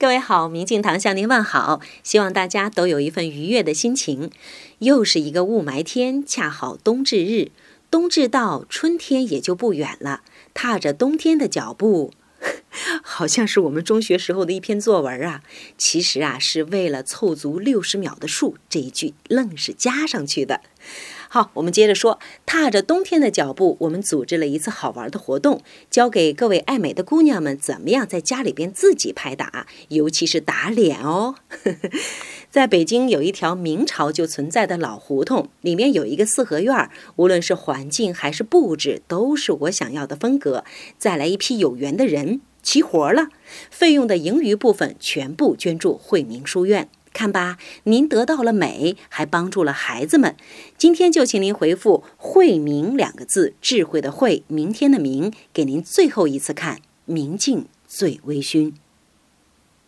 各位好，明镜堂向您问好，希望大家都有一份愉悦的心情。又是一个雾霾天，恰好冬至日，冬至到，春天也就不远了。踏着冬天的脚步，好像是我们中学时候的一篇作文啊。其实啊，是为了凑足六十秒的数，这一句愣是加上去的。好，我们接着说，踏着冬天的脚步，我们组织了一次好玩的活动，教给各位爱美的姑娘们怎么样在家里边自己拍打，尤其是打脸哦。在北京有一条明朝就存在的老胡同，里面有一个四合院，无论是环境还是布置，都是我想要的风格。再来一批有缘的人，齐活了，费用的盈余部分全部捐助惠民书院。看吧，您得到了美，还帮助了孩子们。今天就请您回复“惠民”两个字，智慧的慧，明天的明，给您最后一次看，明镜最微醺。